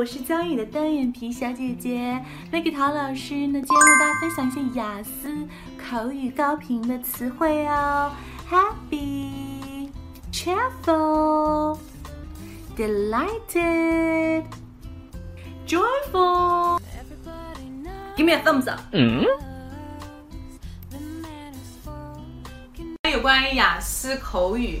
我是教你的单眼皮小姐姐 Maggie 陶老师呢，今天为大家分享一些雅思口语高频的词汇哦。Happy, cheerful, delighted, joyful. Give me a thumbs up. 嗯，有关于雅思口语，